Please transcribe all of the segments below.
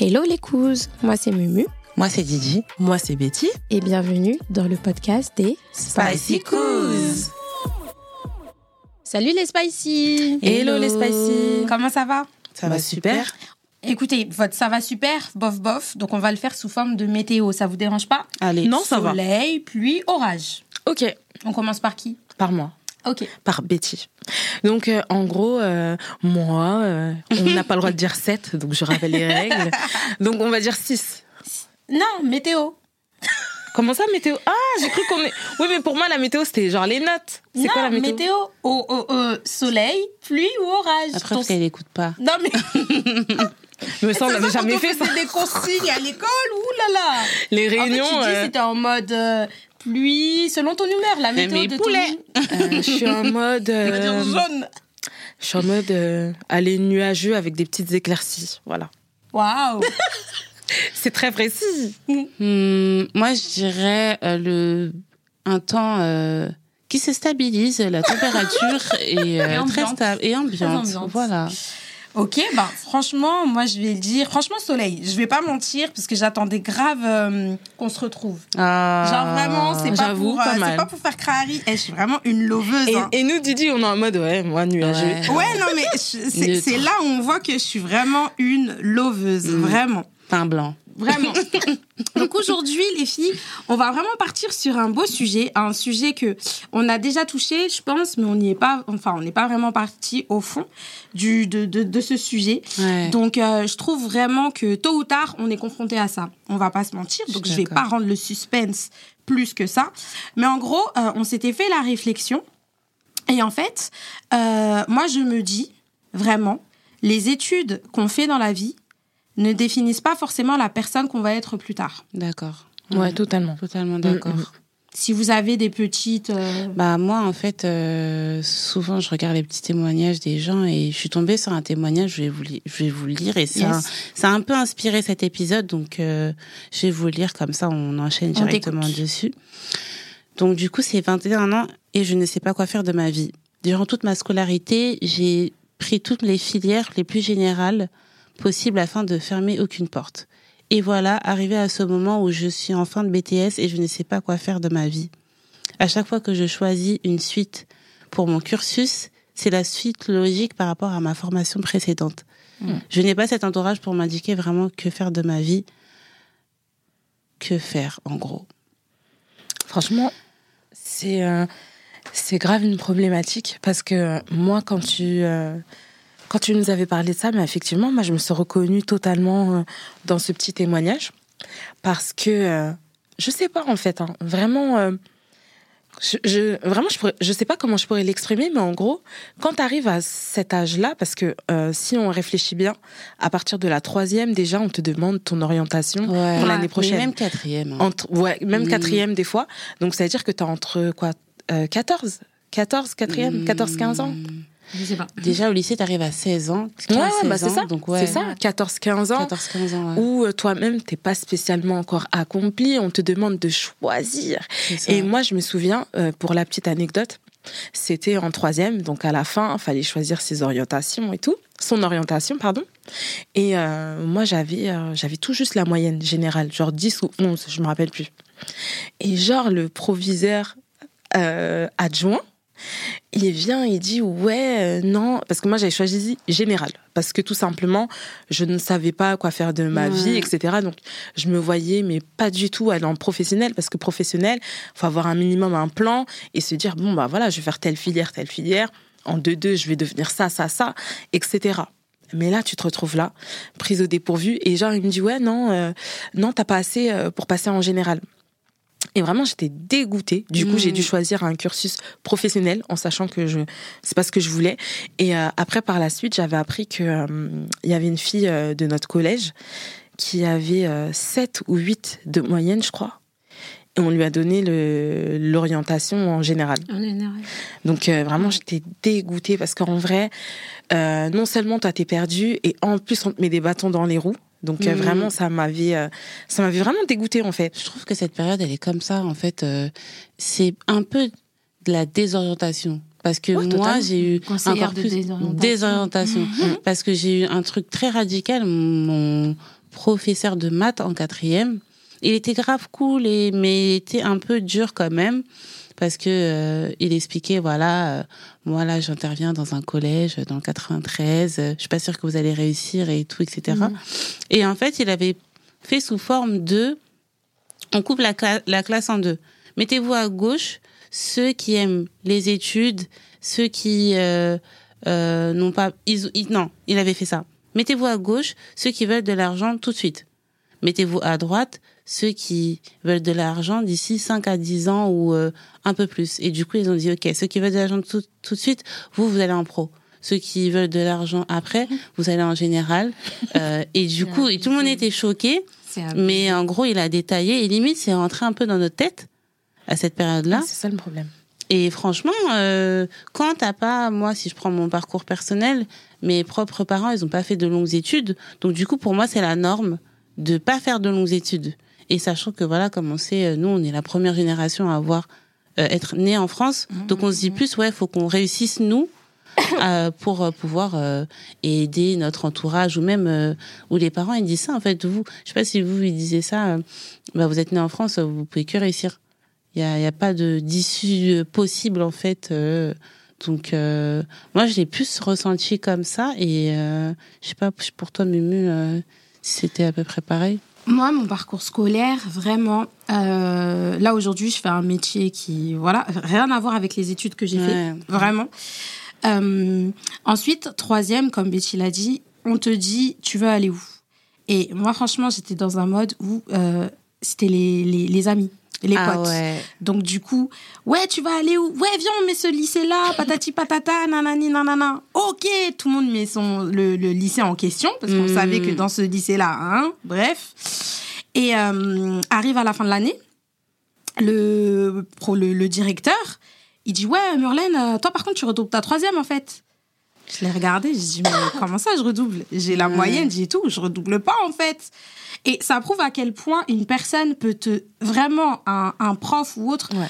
Hello les couzes, moi c'est Mumu. Moi c'est Didi. Moi c'est Betty. Et bienvenue dans le podcast des Spicy Couz. Salut les Spicy Hello, les Spicy Comment ça va? Ça Bah, va super. super. Écoutez, votre ça va super, bof bof, donc on va le faire sous forme de météo, ça vous dérange pas? Allez. Non, ça va. Soleil, pluie, orage. Ok, On commence par qui? Par moi. Ok. Par Betty. Donc, euh, en gros, euh, moi, euh, on n'a pas le droit de dire 7, donc je rappelle les règles. Donc, on va dire 6. Non, météo. Comment ça, météo? Ah, j'ai cru qu'on est... Oui, mais pour moi, la météo, c'était genre les notes. C'est quoi la météo, au- soleil, pluie ou orage. Après, parce qu'elle écoute pas. Non mais Mais ça, on l'avait jamais fait, ça. des consignes à l'école, ouh là là. Les En fait, réunions... tu dis c'était en mode pluie, selon ton humeur, la Mais météo mes de poulets. ton... euh, je suis en mode... On va dire euh, jaune. je suis en mode euh, aller nuageux avec des petites éclaircies. Voilà. Waouh. C'est très précis. Hmm, moi, je dirais euh, le un temps euh, qui se stabilise, la température est euh, Et très stable et ambiante. Très ambiante. Voilà. Ok, bah franchement, moi je vais le dire, franchement soleil. Je vais pas mentir parce que j'attendais grave euh, qu'on se retrouve. Ah. Genre vraiment, c'est pas pour, euh, pas pas pour faire crari. Eh, je suis vraiment une loveuse. Et, hein. et nous, Didi, on est en mode, ouais, moi, nuageux. Ouais. Ouais, non mais c'est là où on voit que je suis vraiment une loveuse, vraiment. Pain blanc. Vraiment. Donc aujourd'hui, les filles, on va vraiment partir sur un beau sujet, un sujet que on a déjà touché, je pense, mais on n'y est pas, enfin, on n'est pas vraiment parti au fond du de, de, de ce sujet. Ouais. Donc, euh, je trouve vraiment que tôt ou tard, on est confronté à ça. On va pas se mentir. Je Donc, je vais d'accord. pas rendre le suspense plus que ça. Mais en gros, euh, on s'était fait la réflexion. Et en fait, euh, moi, je me dis vraiment, les études qu'on fait dans la vie ne définissent pas forcément la personne qu'on va être plus tard. D'accord. Ouais, totalement. Totalement d'accord. Mm, mm. Si vous avez des petites... euh, Bah moi en fait euh, souvent je regarde les petits témoignages des gens et je suis tombée sur un témoignage je vais vous li- je vais vous le lire et ça Yes. ça a un peu inspiré cet épisode donc euh, je vais vous le lire comme ça on enchaîne On directement dessus. Donc du coup c'est 21 ans et je ne sais pas quoi faire de ma vie. Durant toute ma scolarité j'ai pris toutes les filières les plus générales possibles afin de fermer aucune porte. Et voilà, arrivé à ce moment où je suis en fin de BTS et je ne sais pas quoi faire de ma vie. À chaque fois que je choisis une suite pour mon cursus, c'est la suite logique par rapport à ma formation précédente. Je n'ai pas cet entourage pour m'indiquer vraiment que faire de ma vie. Que faire, en gros. Franchement, c'est euh, c'est grave une problématique parce que moi, quand tu euh, quand tu nous avais parlé de ça, mais effectivement, moi, je me suis reconnue totalement euh, dans ce petit témoignage parce que euh, je sais pas en fait, hein, vraiment. euh, je, je, vraiment, je, pourrais, je sais pas comment je pourrais l'exprimer, mais en gros, quand tu arrives à cet âge-là, parce que euh, si on réfléchit bien, à partir de la troisième, déjà, on te demande ton orientation pour l'année Mais prochaine. même quatrième. hein. Entre, ouais, même quatrième des fois. Donc ça veut dire que tu as entre quoi euh, 14 14, quatrième, 14, 15 ans? Je sais pas. Déjà, au lycée, tu arrives à 16 ans. 15, Ouais, ouais, bah 16 c'est ça. ans, Donc, ouais. C'est ça, 14, 15 ans. 14, 15 ans. ouais. Où euh, toi-même, t'es pas spécialement encore accompli. On te demande de choisir. Et moi, je me souviens, euh, pour la petite anecdote, c'était en troisième. Donc à la fin, il fallait choisir ses orientations et tout. Son orientation, pardon. Et euh, moi, j'avais euh, j'avais tout juste la moyenne générale, genre 10 ou 11, je me rappelle plus. Et genre, le proviseur euh, adjoint, il vient, il dit ouais, euh, non, parce que moi j'avais choisi général, parce que tout simplement je ne savais pas quoi faire de ma Ouais. vie, etc. Donc je me voyais, mais pas du tout aller en professionnel, parce que professionnel, faut avoir un minimum un plan et se dire bon bah voilà, je vais faire telle filière, telle filière, en deux deux je vais devenir ça, ça, ça, etc. Mais là, tu te retrouves là, prise au dépourvu, et genre, il me dit, ouais, non, euh, non, t'as pas assez euh, pour passer en général. Et vraiment, j'étais dégoûtée. Du coup, j'ai dû choisir un cursus professionnel en sachant que je c'est pas ce que je voulais. Et euh, après, par la suite, j'avais appris que euh, il y avait une fille euh, de notre collège qui avait euh, 7 ou 8 de moyenne, je crois. Et on lui a donné l'orientation en général. Est énervé. Donc vraiment, j'étais dégoûtée parce qu'en vrai, non seulement toi t'es perdu et en plus on te met des bâtons dans les roues. Donc euh, Mhm. vraiment, ça m'avait, euh, ça m'avait vraiment dégoûtée en fait. Je trouve que cette période, elle est comme ça, en fait. euh, c'est un peu de la désorientation. Parce que Ouais, moi, j'ai eu encore plus désorientation. désorientation. Mhm. Parce que j'ai eu un truc très radical. Mon professeur de maths en quatrième, il était grave cool, et, mais il était un peu dur quand même. Parce que euh, il expliquait, voilà, euh, moi là, j'interviens dans un collège dans le 93, euh, je suis pas sûre que vous allez réussir et tout, etc. Mhm. Et en fait, il avait fait sous forme de, on coupe la, cla- la classe en deux. Mettez-vous à gauche ceux qui aiment les études, ceux qui euh, euh, n'ont pas, ils, ils- non, il avait fait ça. Mettez-vous à gauche ceux qui veulent de l'argent tout de suite. Mettez-vous à droite ceux qui veulent de l'argent d'ici 5 à 10 ans ou euh, un peu plus. Et du coup, ils ont dit, OK, ceux qui veulent de l'argent tout, tout de suite, vous, vous allez en pro. Ceux qui veulent de l'argent après, vous allez en général. Euh, et du coup, et tout le monde était choqué. Mais en gros, il a détaillé et limite, c'est rentré un peu dans notre tête à cette période-là. C'est ça le problème. Et franchement, euh, quand t'as pas, moi, si je prends mon parcours personnel, mes propres parents, ils ont pas fait de longues études. Donc du coup, pour moi, c'est la norme de pas faire de longues études. Et sachant que voilà, comme on sait, euh, nous, on est la première génération à avoir euh, être né en France. Donc on se dit plus, ouais, faut qu'on réussisse nous. euh, pour euh, pouvoir euh, aider notre entourage ou même euh, où les parents ils disent ça en fait vous je sais pas si vous ils disaient ça euh, bah, vous êtes né en France vous pouvez que réussir il y a, y a pas de d'issue possible en fait. euh, donc euh, moi je l'ai plus ressenti comme ça et euh, je sais pas pour toi Mumu euh, si c'était à peu près pareil. Moi, mon parcours scolaire, vraiment, euh, là aujourd'hui, je fais un métier qui, voilà, rien à voir avec les études que j'ai Ouais. fait, vraiment. Euh, ensuite, troisième, comme Betty l'a dit, on te dit, tu veux aller où? Et moi, franchement, j'étais dans un mode où euh, c'était les, les, les amis, les ah potes. ouais. Donc du coup, ouais, tu vas aller où? Ouais, viens, on met ce lycée-là, patati patata, nanani nanana. Ok, tout le monde met son le, le lycée en question parce qu'on Mm. savait que dans ce lycée-là, hein, bref. Et euh, arrive à la fin de l'année, le, pro- le le directeur, il dit ouais, Murlaine, euh, toi par contre tu redoubles ta troisième en fait. Je l'ai regardé, je dis mais comment ça je redouble? J'ai la moyenne, j'ai tout, je redouble pas en fait. Et ça prouve à quel point une personne peut te vraiment un, un prof ou autre Ouais.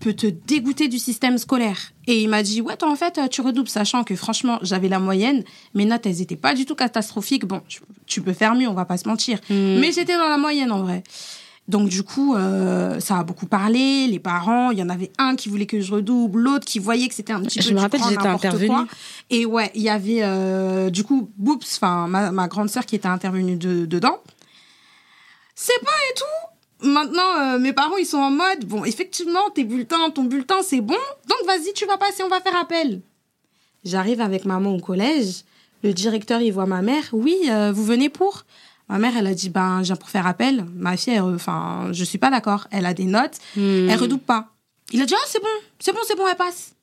peut te dégoûter du système scolaire. Et il m'a dit ouais toi en fait tu redoubles sachant que franchement j'avais la moyenne, mes notes elles étaient pas du tout catastrophiques. Bon tu, tu peux faire mieux, on va pas se mentir. Mm. Mais j'étais dans la moyenne en vrai. Donc du coup, euh, ça a beaucoup parlé. Les parents, il y en avait un qui voulait que je redouble, l'autre qui voyait que c'était un petit Je peu me du rappelle, j'étais intervenue. quoi. Et ouais, il y avait euh, du coup Boops, enfin ma, ma grande sœur qui était intervenue de- dedans. C'est pas et tout. Maintenant, euh, mes parents, ils sont en mode, bon, effectivement, tes bulletins, ton bulletin, c'est bon. Donc, vas-y, tu vas passer, on va faire appel. J'arrive avec maman au collège. Le directeur, il voit ma mère. Oui, euh, vous venez pour? Ma mère, elle a dit, ben, je viens pour faire appel. Ma fille, elle, enfin, je suis pas d'accord. Elle a des notes. Mm. Elle redouble pas. Il a dit, ah, c'est bon, c'est bon, c'est bon, elle passe.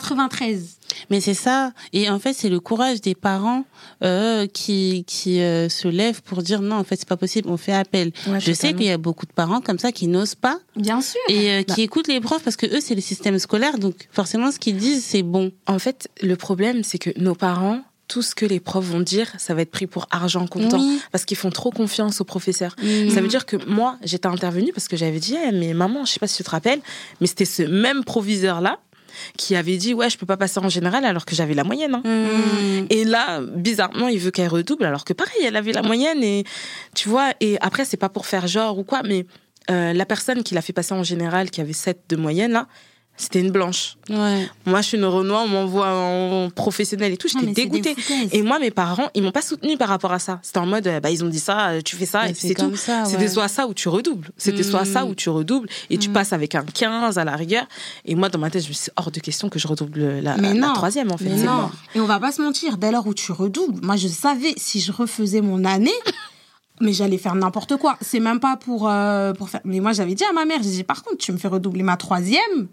93. Mais c'est ça. Et en fait, c'est le courage des parents euh, qui qui euh, se lèvent pour dire non, en fait, c'est pas possible, on fait appel. Ouais, Je sais qu'il y a beaucoup de parents comme ça qui n'osent pas Bien sûr. et euh, Bah. qui écoutent les profs parce que eux, c'est le système scolaire, donc forcément, ce qu'ils disent, c'est bon. En fait, le problème, c'est que nos parents, tout ce que les profs vont dire, ça va être pris pour argent comptant. Oui. Parce qu'ils font trop confiance aux professeurs. Mm. Ça veut dire que moi, j'étais intervenue parce que j'avais dit, Eh, mais maman, je sais pas si tu te rappelles, mais c'était ce même proviseur-là qui avait dit, ouais, je peux pas passer en général alors que j'avais la moyenne. hein. Mm. Et là, bizarrement, il veut qu'elle redouble, alors que pareil, elle avait la moyenne. Et tu vois, et après, c'est pas pour faire genre ou quoi, mais euh, la personne qui l'a fait passer en général, qui avait 7 de moyenne, là, c'était une blanche. Ouais. Moi, je suis une Renoir, on m'envoie en professionnel et tout, j'étais dégoûtée. Et moi, mes parents, ils m'ont pas soutenue par rapport à ça. C'était en mode, euh, bah, ils ont dit ça, euh, tu fais ça, Mais et c'est tout. C'était soit ça ou tu redoubles. C'était soit Mm. ça ou tu redoubles et tu Mm. passes avec un 15 à la rigueur. Et moi, dans ma tête, je me suis hors de question que je redouble la, Mais la non. troisième, en fait. Mais non. Et on va pas se mentir, dès lors où tu redoubles, moi je savais si je refaisais mon année, mais j'allais faire n'importe quoi. C'est même pas pour, euh, pour faire. Mais moi j'avais dit à ma mère, j'ai dit par contre, tu me fais redoubler ma troisième.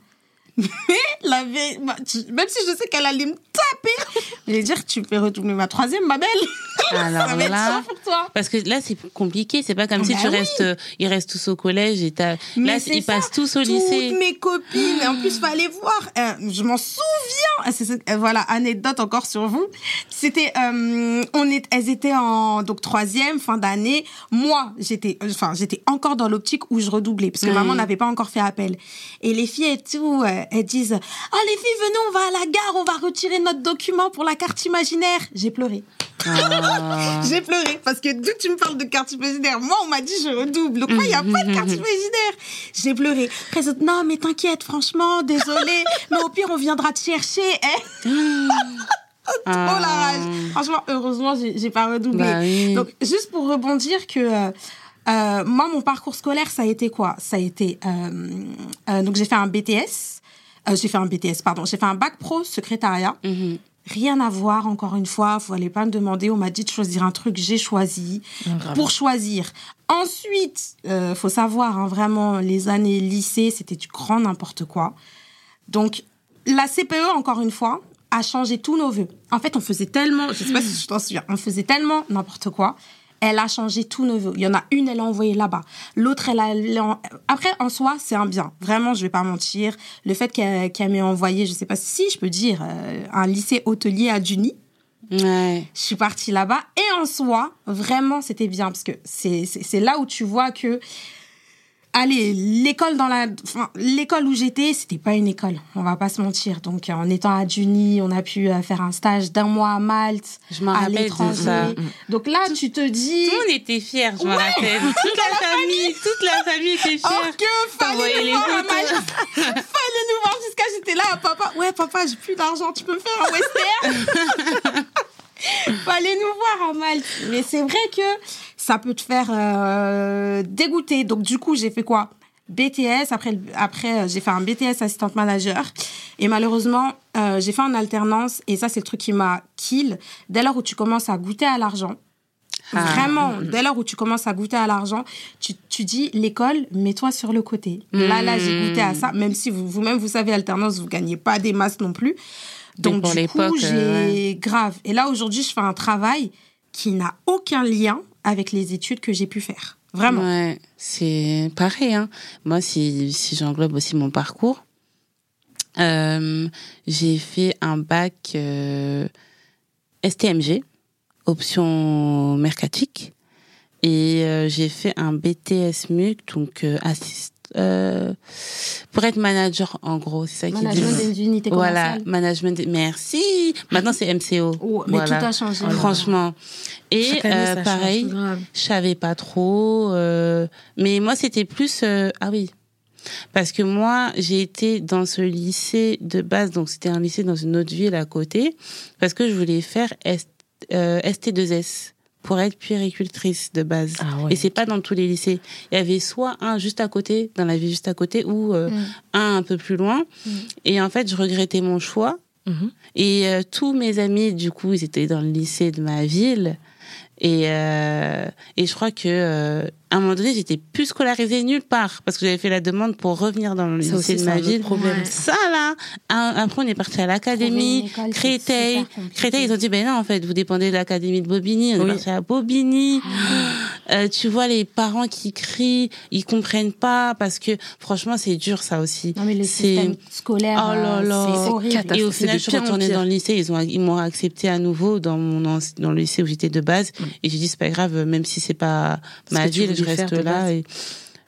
Mais la vé- ma- tu- même si je sais qu'elle allait me taper, je vais dire tu fais redoubler ma troisième, ma belle. Alors Ça va là, pour toi. parce que là, c'est compliqué. C'est pas comme si Bah tu oui. restes, euh, ils restent tous au collège et t'as, là, ils ça. passent tous au Toutes lycée. mes copines, en plus, fallait voir. euh, je m'en souviens. Ah, euh, voilà, anecdote encore sur vous. C'était, euh, on est, elles étaient en donc troisième, fin d'année. Moi, j'étais, enfin, j'étais encore dans l'optique où je redoublais parce que maman n'avait pas encore fait appel. Et les filles et tout, euh, elles disent Ah, les filles, venez, on va à la gare, on va retirer notre document pour la carte imaginaire. J'ai pleuré. Ah. J'ai pleuré parce que d'où tu me parles de carte imaginaire, moi on m'a dit je redouble. Donc moi il n'y a pas de carte imaginaire? J'ai pleuré. Après, non mais t'inquiète, franchement, désolé. mais au pire on viendra te chercher. hein. Trop la rage. Franchement, heureusement j'ai pas redoublé. Bah oui. Donc juste pour rebondir que euh, euh, moi mon parcours scolaire ça a été quoi? Ça a été euh, donc j'ai fait un BTS. Euh, j'ai fait un BTS, pardon. J'ai fait un bac pro secrétariat. Mhm. Rien à voir, encore une fois. Vous allez pas me demander. On m'a dit de choisir un truc. J'ai choisi grave. pour choisir. Ensuite, euh, faut savoir, hein, vraiment, les années lycée, c'était du grand n'importe quoi. Donc, la CPE, encore une fois, a changé tous nos vœux. En fait, on faisait tellement, je sais pas si je t'en souviens, on faisait tellement n'importe quoi. Elle a changé tous nos vœux. Il y en a une, elle a envoyé là-bas. L'autre, elle a... Après, en soi, c'est un bien. Vraiment, je vais pas mentir. Le fait qu'elle m'ait envoyé, je sais pas si je peux dire, euh, un lycée hôtelier à Duny. Ouais. Je suis partie là-bas. Et en soi, vraiment, c'était bien. Parce que c'est là où tu vois que... Allez, l'école dans la, enfin, l'école où j'étais, c'était pas une école. On va pas se mentir. Donc, euh, en étant à Duny, on a pu euh, faire un stage d'un mois à Malte, Je m'en à l'étranger. ça. Donc là, tu te dis, Tout le monde était fier, je me rappelle. Toute la famille, toute la famille était fière. que T'envoyais fallait nous voir à. Malte. fallait nous voir jusqu'à j'étais là, papa. Ouais, papa, j'ai plus d'argent. Tu peux me faire un western? Fallait nous voir à Malte. Mais c'est vrai que ça peut te faire euh, dégoûter. Donc du coup, j'ai fait quoi? BTS. Après, après euh, j'ai fait un BTS assistante manager. Et malheureusement, euh, j'ai fait en alternance. Et ça, c'est le truc qui m'a kill. Dès lors où tu commences à goûter à l'argent, Ah. Vraiment, dès lors où tu commences à goûter à l'argent, tu, tu dis l'école, mets-toi sur le côté. Là, là, j'ai goûté à ça, même si vous- vous-même, vous, savez, alternance, vous gagnez pas des masses non plus. Donc, du coup, l'époque, j'ai euh, grave. Et là, aujourd'hui, je fais un travail qui n'a aucun lien avec les études que j'ai pu faire. Vraiment. C'est pareil. Hein. Moi, si, si j'englobe aussi mon parcours, euh, j'ai fait un bac euh, STMG, option mercatique, et euh, j'ai fait un BTS MUC, donc assist, euh, pour être manager en gros, c'est ça qu'ils Management des unités Voilà, management. des- Merci. Maintenant c'est MCO. Oh, mais Voilà. tout a changé. Franchement. Et année, euh, pareil, je savais pas trop. euh, mais moi, c'était plus... euh, ah oui. Parce que moi, j'ai été dans ce lycée de base, donc c'était un lycée dans une autre ville à côté, parce que je voulais faire S- euh, ST2S pour être puéricultrice de base. Ah ouais. Et c'est pas dans tous les lycées. Il y avait soit un juste à côté, dans la ville juste à côté, ou euh, Mm. un un peu plus loin. Mm. Et en fait, je regrettais mon choix. Mhm. Et euh, tous mes amis, du coup, ils étaient dans le lycée de ma ville. Et, euh, et je crois que euh, à un moment donné, j'étais plus scolarisée nulle part parce que j'avais fait la demande pour revenir dans le Ça lycée aussi, de ma un ville. problème. Ça là, après on est parti à l'académie, Créteil. Créteil, ils ont dit ben non en fait, vous dépendez de l'académie de Bobigny. On est parti à Bobigny. Euh, tu vois les parents qui crient, ils comprennent pas parce que franchement c'est dur ça aussi. Non, mais le C'est- système scolaire, Oh là euh, là. c'est horrible. Et au final, je suis retournée dans le lycée. Ils ont, ils m'ont accepté à nouveau dans mon dans le lycée où j'étais de base. Et j'ai dit c'est pas grave, même si c'est pas ma ville, je reste là. Et,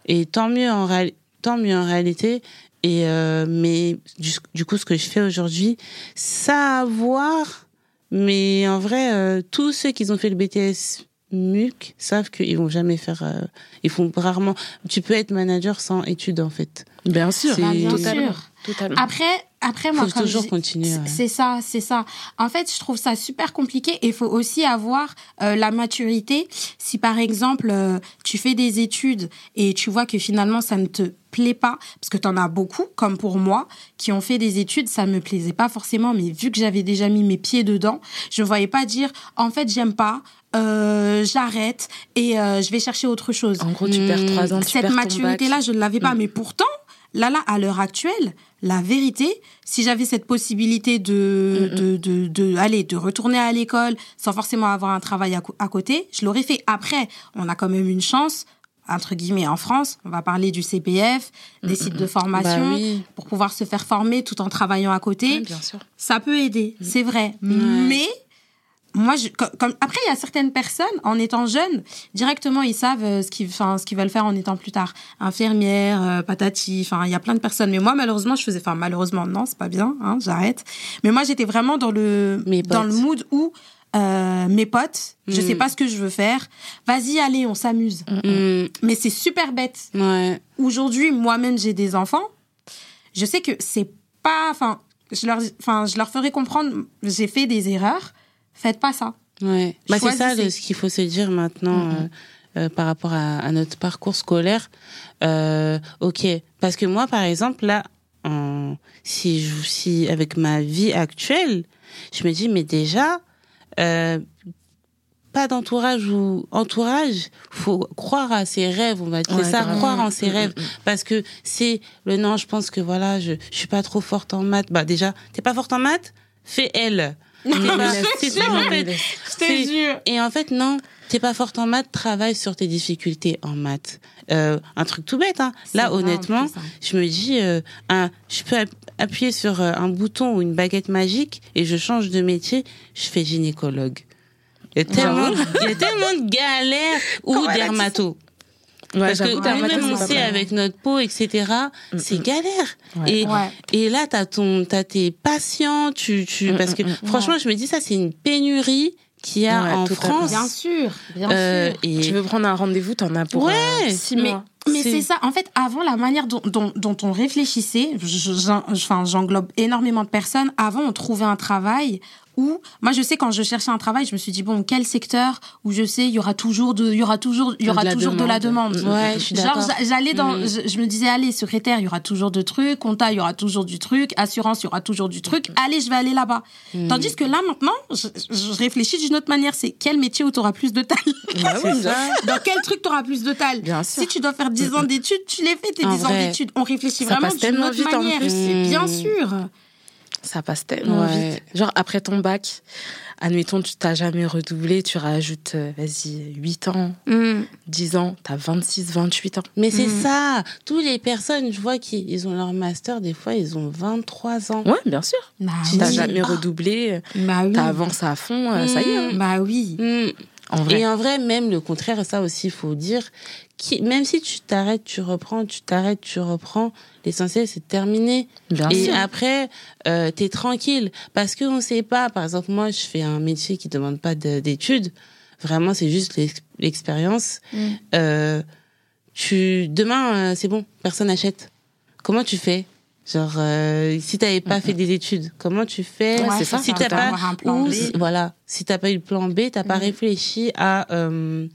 et tant mieux en réalité. Tant mieux en réalité. Et euh, mais du, du coup, ce que je fais aujourd'hui, ça a à voir. Mais en vrai, euh, tous ceux qui ont fait le BTS MUC savent qu'ils vont jamais faire. euh, ils font rarement. Tu peux être manager sans études en fait. Bien sûr. Bah, bien totalement. sûr. Totalement. Après, après moi, Faut comme toujours je- continuer, c'est- ouais. C'est ça, c'est ça. En fait, je trouve ça super compliqué. Et il faut aussi avoir euh, la maturité. Si par exemple, euh, tu fais des études et tu vois que finalement ça ne te plaît pas, parce que tu en as beaucoup, comme pour moi, qui ont fait des études, ça me plaisait pas forcément, mais vu que j'avais déjà mis mes pieds dedans, je ne voyais pas dire, en fait, j'aime pas, euh, j'arrête et euh, je vais chercher autre chose. En gros, tu perds trois ans, tu Cette maturité-là, je ne l'avais pas. Mais pourtant, là, là, à l'heure actuelle, la vérité, si j'avais cette possibilité de, de, de, de, allez, de retourner à l'école sans forcément avoir un travail à, côté, je l'aurais fait. Après, on a quand même une chance, entre guillemets, en France. On va parler du CPF, des sites de formation, Bah oui. pour pouvoir se faire former tout en travaillant à côté bien sûr. ça peut aider, Mm. c'est vrai. Mais moi, je, co- comme, après, il y a certaines personnes, en étant jeunes, directement, ils savent euh, ce qu'ils, enfin, ce qu'ils veulent faire en étant plus tard. Infirmière, euh, patati, enfin, il y a plein de personnes. Mais moi, malheureusement, je faisais, enfin, malheureusement, non, c'est pas bien, hein, j'arrête. Mais moi, j'étais vraiment dans le, Mes dans le mood où, euh, mes potes, je Mm. sais pas ce que je veux faire. Vas-y, allez, on s'amuse. Mm, Mais c'est super bête. ouais. Aujourd'hui, moi-même, j'ai des enfants. Je sais que c'est pas, enfin, je leur, enfin, je leur ferai comprendre, j'ai fait des erreurs. Faites pas ça. Ouais. Bah, c'est ça le- ce qu'il faut se dire maintenant euh, euh, par rapport à, à notre parcours scolaire. Euh, ok, parce que moi, par exemple, là, en- si je, si avec ma vie actuelle, je me dis mais déjà, euh, pas d'entourage ou entourage, faut croire à ses rêves, on va dire Ouais, ça, grave. croire en ses rêves, parce que c'est le non, je pense que voilà, je, je suis pas trop forte en maths. Bah déjà, t'es pas forte en maths, fais elle. C'est ça, en fait. Je te jure. Et en fait, non, t'es pas forte en maths, travaille sur tes difficultés en maths. Euh, un truc tout bête, hein. Là, honnêtement, je me dis, euh, un, je peux app- appuyer sur euh, un bouton ou une baguette magique et je change de métier, je fais gynécologue. Il y a tellement, il y a tellement de galères ou dermato. Ouais, Parce que nous-mêmes, on sait avec notre peau, etc., c'est mm. galère. Ouais. Et, Ouais. et là, t'as ton, t'as tes patients, tu, tu, Mm, parce que mm, franchement, je me dis, ça, c'est une pénurie qu'il y a Ouais, en. France. Bien sûr, bien Euh, sûr. et Tu veux prendre un rendez-vous, t'en as pour Ouais, euh, six Mais, mois. mais C'est- ça. En fait, avant, la manière dont, dont, dont on réfléchissait, je- je- j'en- enfin, j'englobe énormément de personnes. Avant, on trouvait un travail où, moi, je sais, quand je cherchais un travail, je me suis dit, bon, quel secteur où je sais, il y aura toujours de, il y aura toujours, il y aura la toujours de la demande. Ouais, je suis Genre, j'allais dans, Mm. je, je me disais, allez, secrétaire, il y aura toujours de trucs, compta, il y aura toujours du truc, assurance, il y aura toujours du truc. Allez, je vais aller là-bas. Mm. Tandis que là, maintenant, je, je réfléchis d'une autre manière. C'est quel métier où tu auras plus de talent? Bah oui. Dans quel truc tu auras plus de sûr. Si tu dois faire 10 ans d'études, tu les fais, tes En 10 ans d'études. On réfléchit vraiment d'une autre manière. C'est bien Mm. sûr. Ça passe tellement Ouais. vite. Genre, après ton bac, admettons, tu t'as jamais redoublé, tu rajoutes, euh, vas-y, 8 ans, 10 ans, t'as 26, 28 ans. Mais c'est Mm. ça. Toutes les personnes, je vois qu'ils ils ont leur master, des fois, ils ont 23 ans. Ouais, bien sûr. Bah T'as oui. jamais Ah, redoublé, Bah oui. t'avances à fond, euh, ça y est. hein. Bah oui. En vrai. Et en vrai, même le contraire, ça aussi, il faut dire, qui, même si tu t'arrêtes, tu reprends, tu t'arrêtes, tu reprends, l'essentiel, c'est de terminer. Bien Et sûr. après, euh, t'es tranquille. Parce qu'on sait pas, par exemple, moi, je fais un métier qui demande pas de- d'études. Vraiment, c'est juste l'ex- l'expérience. Mm. Euh, tu, demain, euh, c'est bon, personne n'achète. Comment tu fais? Genre, euh, si t'avais pas fait des études, comment tu fais? Ouais, c'est ça, Si t'as pas, avoir un plan ou B. si- voilà, si t'as pas eu le plan B, t'as pas Mhm. réfléchi à, euh,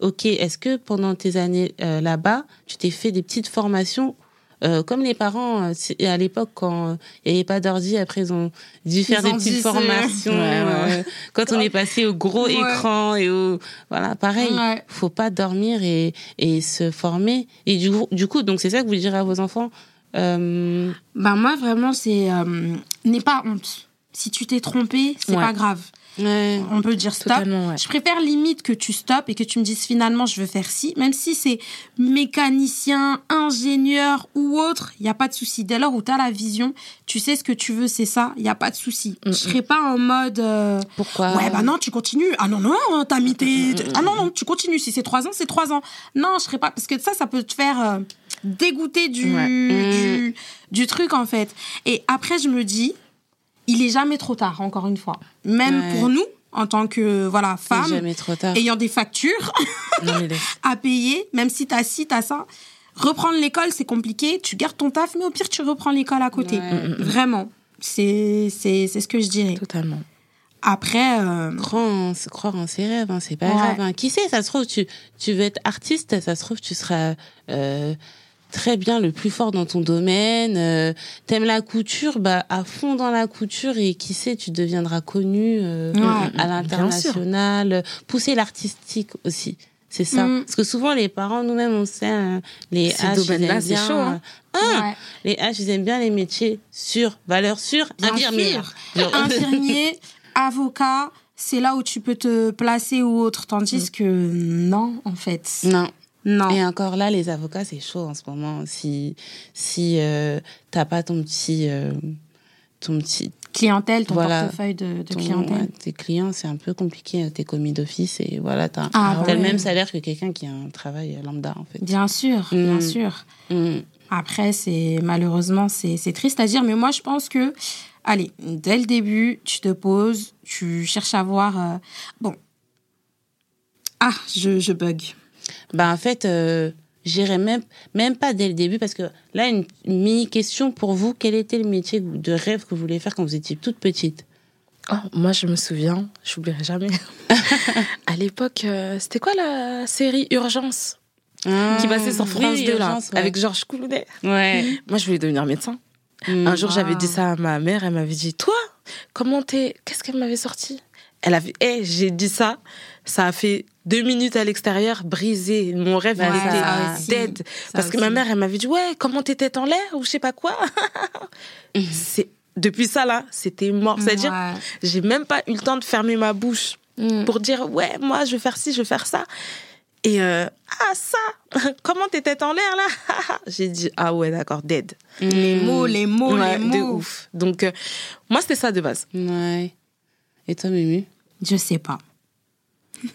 ok, est-ce que pendant tes années euh, là-bas, tu t'es fait des petites formations euh, comme les parents, euh, à l'époque, quand euh, il n'y avait pas d'ordi, après, ils ont dû faire Ils des petites formations. Ouais, ouais, euh, quand on est passé au gros Ouais. écran et au... Voilà, pareil. Ouais. faut pas dormir et, et se former. Et du, coup- du coup, donc c'est ça que vous direz à vos enfants euh, Bah moi, vraiment, c'est... euh, N'aie pas honte. Si tu t'es trompé, c'est Ouais. pas grave. ouais. On peut dire stop. Ouais. Je préfère limite que tu stoppes et que tu me dises finalement je veux faire ci, même si c'est mécanicien, ingénieur ou autre, il n'y a pas de souci. Dès lors où tu as la vision, tu sais ce que tu veux, c'est ça, il n'y a pas de souci. Je serai pas en mode euh, Pourquoi? ouais bah non tu continues, ah non non hein, t'as mis tes ah non non tu continues si c'est trois ans c'est trois ans. Non je serai pas parce que ça ça peut te faire euh, dégoûter du, Ouais. du du truc en fait. Et après je me dis il est jamais trop tard encore une fois. Même Ouais. pour nous en tant que voilà femme jamais trop tard. ayant des factures Non, à payer, même si t'as ci, t'as ça. Reprendre l'école, c'est compliqué. Tu gardes ton taf, mais au pire, tu reprends l'école à côté. Ouais. Vraiment. C'est c'est c'est ce que je dirais. Totalement. Après, euh, Croire en, croire en ses rêves, hein, c'est pas Ouais. grave. hein. Qui sait, ça se trouve, tu, tu veux être artiste, ça se trouve, tu seras euh, très bien le plus fort dans ton domaine. Euh, T'aimes la couture, bah à fond dans la couture et qui sait, tu deviendras connu euh, Ouais. à l'international. Pousser l'artistique aussi. C'est ça. Mm. Parce que souvent, les parents, nous-mêmes, on sait, hein, les Ces H, ils aiment bien, chaud, hein. euh, ah, ouais. Les H, ils aiment bien les métiers sûrs, valeurs sûres. Genre- infirmier, avocat, c'est là où tu peux te placer ou autre. Tandis que non, en fait. non. Non. Et encore là, les avocats, c'est chaud en ce moment. Si si euh, t'as pas ton petit euh, ton petit clientèle, ton Voilà. portefeuille de, de ton- clientèle. ouais, tes clients, c'est un peu compliqué. T'es commis d'office et voilà, t'as Ah, t'as le ouais. même salaire que quelqu'un qui a un travail lambda, en fait. Bien sûr, bien Mm. sûr. Mm. Après, c'est malheureusement, c'est c'est triste à dire, mais moi, je pense que, allez, dès le début, tu te poses, tu cherches à voir. euh, bon. Ah, je, je bug. Bah, en fait, euh, j'irais même, même pas dès le début parce que là, une mini question pour vous. Quel était le métier de rêve que vous voulez faire quand vous étiez toute petite? Oh, moi, je me souviens, j'oublierai jamais. à l'époque, euh, c'était quoi la série Urgence? Qui passait sur France 2 là, Urgence, ouais. avec Georges Clounet Ouais. Moi, je voulais devenir médecin. Un jour, j'avais Ah. dit ça à ma mère, elle m'avait dit Toi, comment t'es Qu'est-ce qu'elle m'avait sorti? Elle avait. Eh, j'ai dit ça, ça a fait deux minutes à l'extérieur, brisé. Mon rêve, Bah, il ça était dead. Parce que ma mère, elle m'avait dit Ouais, comment tête en l'air ou je sais pas quoi? C'est Depuis ça, là, c'était mort. C'est-à-dire, Ouais. j'ai même pas eu le temps de fermer ma bouche Mm. pour dire ouais moi je vais faire ci je vais faire ça et euh, ah ça comment tête en l'air là? J'ai dit ah ouais d'accord dead Les mots, les mots, Ouais, les de mots. ouf donc euh, moi c'était ça de base Ouais. Et toi, Mimi? Je sais pas.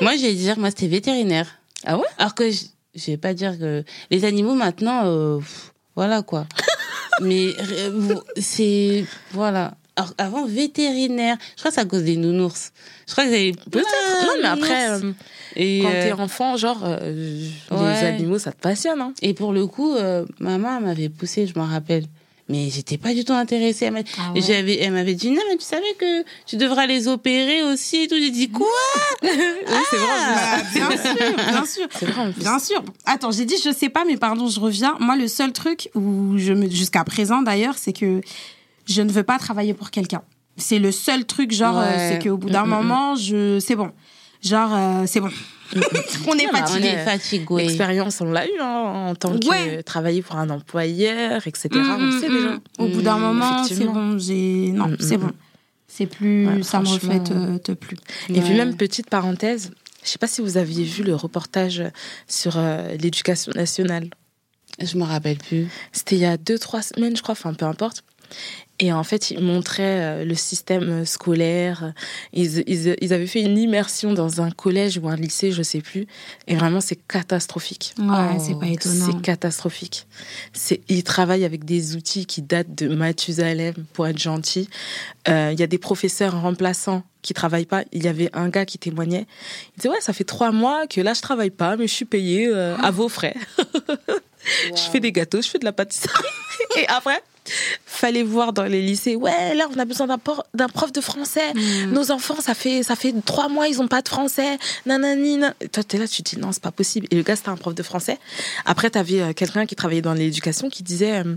Moi, je vais dire, moi, c'était vétérinaire. ah ouais? Alors que je, je vais pas dire que les animaux maintenant, euh, pff, voilà quoi. Mais euh, c'est voilà. Alors, avant vétérinaire, je crois que c'est à cause des nounours. Je crois que c'est peut-être non mais après euh, et quand euh, t'es enfant genre euh, ouais. les animaux ça te passionne hein et pour le coup, euh, maman m'avait poussée, je m'en rappelle. Mais j'étais pas du tout intéressée. Elle Ah et ouais. j'avais, elle m'avait dit non mais tu savais que tu devras les opérer aussi et tout. J'ai dit quoi? Oui c'est vrai Bah, bien sûr, bien sûr. c'est vrai en plus. Bien sûr. Attends, j'ai dit je sais pas, mais pardon, je reviens. Moi, le seul truc où je me, jusqu'à présent d'ailleurs, c'est que je ne veux pas travailler pour quelqu'un. C'est le seul truc, genre, euh, Ouais. c'est qu'au bout d'un Mm, mm, mm. moment, je, c'est bon. Genre, euh, c'est bon. On est mais On fatigué. est fatigué. L'expérience, on l'a eu hein, en tant que travailler pour un employeur, etc. Mm, on mm, sait mm. déjà. Au bout d'un moment, c'est bon. J'ai non, c'est bon. C'est plus, Ouais, ça me reflète euh, te plus. Et puis même petite parenthèse, je sais pas si vous aviez vu le reportage sur euh, l'éducation nationale. Je me rappelle plus. C'était il y a deux trois semaines, je crois, enfin peu importe. Et en fait, ils montraient euh, le système scolaire. Ils, ils, ils avaient fait une immersion dans un collège ou un lycée, je sais plus. Et vraiment, c'est catastrophique. Ouais, Oh, c'est pas étonnant. C'est catastrophique. C'est, ils travaillent avec des outils qui datent de Mathusalem, pour être gentil. Euh, Il y a des professeurs remplaçants qui travaillent pas. Il y avait un gars qui témoignait. Il disait ouais, ça fait trois mois que là je travaille pas, mais je suis payé euh, à vos frais. Je fais des gâteaux, je fais de la pâtisserie. Et après, fallait voir dans les lycées. Ouais, là on a besoin d'un, por- d'un prof de français. Mm. Nos enfants, ça fait ça fait trois mois, ils ont pas de français. Nanani. nan. Et toi, t'es là, tu te dis non, c'est pas possible. Et le gars, c'était un prof de français. Après, t'avais euh, quelqu'un qui travaillait dans l'éducation qui disait euh,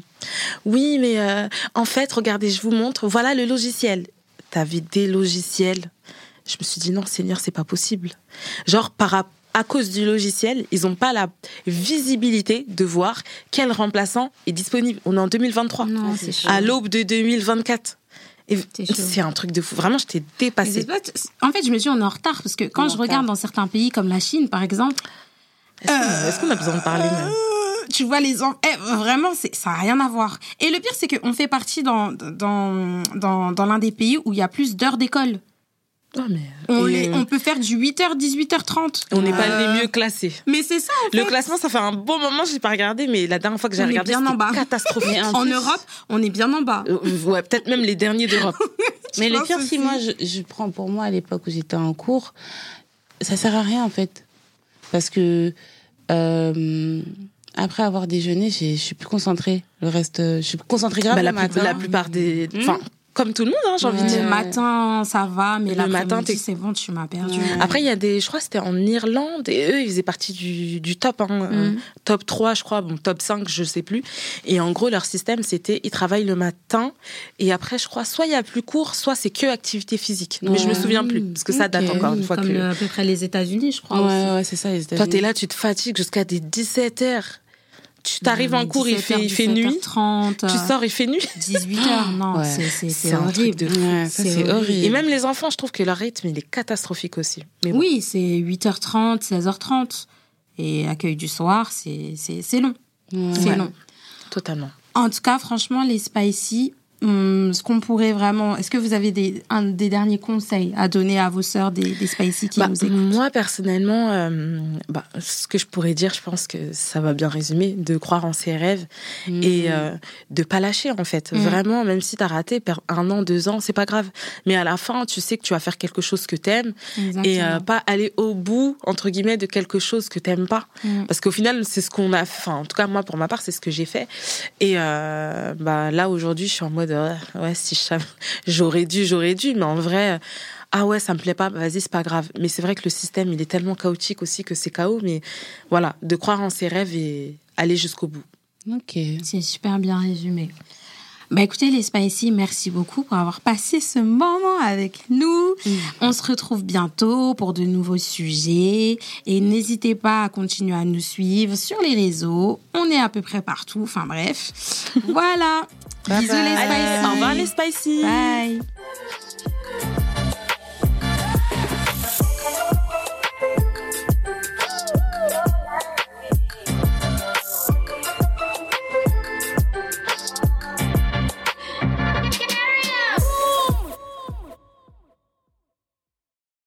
oui, mais euh, en fait, regardez, je vous montre. Voilà le logiciel. T'avais des logiciels. Je me suis dit non, Seigneur, c'est pas possible. Genre par rap- à cause du logiciel, ils n'ont pas la visibilité de voir quel remplaçant est disponible. On est en 2023, Non, chaud. à l'aube de 2024. Et C'est un truc de fou. Vraiment, j'étais dépassée. En fait, je me dis, on est en retard parce que quand On est je regarde dans certains pays comme la Chine, par exemple, Est-ce qu'on a besoin de parler même euh, tu vois les enfants. vraiment, c'est ça n'a rien à voir. Et le pire, c'est qu'on fait partie dans, dans, dans, dans l'un des pays où il y a plus d'heures d'école. Non, mais On, euh, on peut faire du 8h, 18h30. on n'est pas Euh, les mieux classés. Mais c'est ça, en Le classement, ça fait un bon moment, j'ai pas regardé, mais la dernière fois que j'ai regardé, bien en c'était bas. catastrophique. En Europe, on est bien en bas. Euh, ouais, peut-être même les derniers d'Europe. Mais le pire, si moi, je, je prends pour moi à l'époque où j'étais en cours, ça sert à rien en fait. Parce que euh, après avoir déjeuné, j'ai- je suis plus concentrée. Le reste, euh, je suis concentrée grave Bah, la, le plus- matin. la plupart des. Hmm. Comme tout le monde, hein, j'ai envie de Ouais. dire. Le matin, ça va, mais Le matin, c'est bon, tu m'as perdu. Ouais. Après, il y a des. Je crois que c'était en Irlande, et eux, ils faisaient partie du, du top, hein, euh, Mhm. top 3, je crois, bon, top 5, je sais plus. Et en gros, leur système, c'était ils travaillent le matin, et après, je crois, soit il y a plus cours, soit c'est que activité physique. Mais je me Ouais. souviens plus, parce que ça date encore une fois comme que. à peu près les États-Unis, je crois. aussi. Ouais, ouais, c'est ça, les Toi, États-Unis. t'es là, tu te fatigues jusqu'à des 17 heures. Tu t'arrives en cours, il 17 fait, il fait nuit. 30 Tu sors, il fait nuit. 18h, non, Ouais. c'est- horrible. Ouais, C'est horrible. Et même les enfants, je trouve que leur rythme, il est catastrophique aussi. Mais bon. Oui, c'est 8h30, 16h30. Et accueil du soir, c'est long. Ouais. C'est long. Totalement. En tout cas, franchement, les spicy, hum, ce qu'on pourrait vraiment. Est-ce que vous avez des, un, des derniers conseils à donner à vos sœurs des, des Spicy qui Bah, nous écoutent? moi, personnellement, euh, bah, ce que je pourrais dire, je pense que ça va bien résumer, de croire en ses rêves et euh, de pas lâcher, en fait. Mhm. Vraiment, même si tu as raté un an, deux ans, c'est pas grave. Mais à la fin, tu sais que tu vas faire quelque chose que t'aimes et euh, pas aller au bout, entre guillemets, de quelque chose que t'aimes pas. Mhm. Parce qu'au final, c'est ce qu'on a fait. Enfin, en tout cas, moi, pour ma part, c'est ce que j'ai fait. Et euh, bah, là, aujourd'hui, je suis en mode, ouais, ouais, si j'aurais dû, j'aurais dû. Mais en vrai, ah ouais, ça me plaît pas, vas-y, c'est pas grave. Mais c'est vrai que le système, il est tellement chaotique aussi que c'est chaos. Mais voilà, de croire en ses rêves et aller jusqu'au bout. Ok. C'est super bien résumé. Bah écoutez les Spicy, merci beaucoup pour avoir passé ce moment avec nous. On se retrouve bientôt pour de nouveaux sujets et n'hésitez pas à continuer à nous suivre sur les réseaux. On est à peu près partout. Enfin bref, voilà. Bye Bisous bye. les Allez, Spicy. Au revoir les spicy Bye.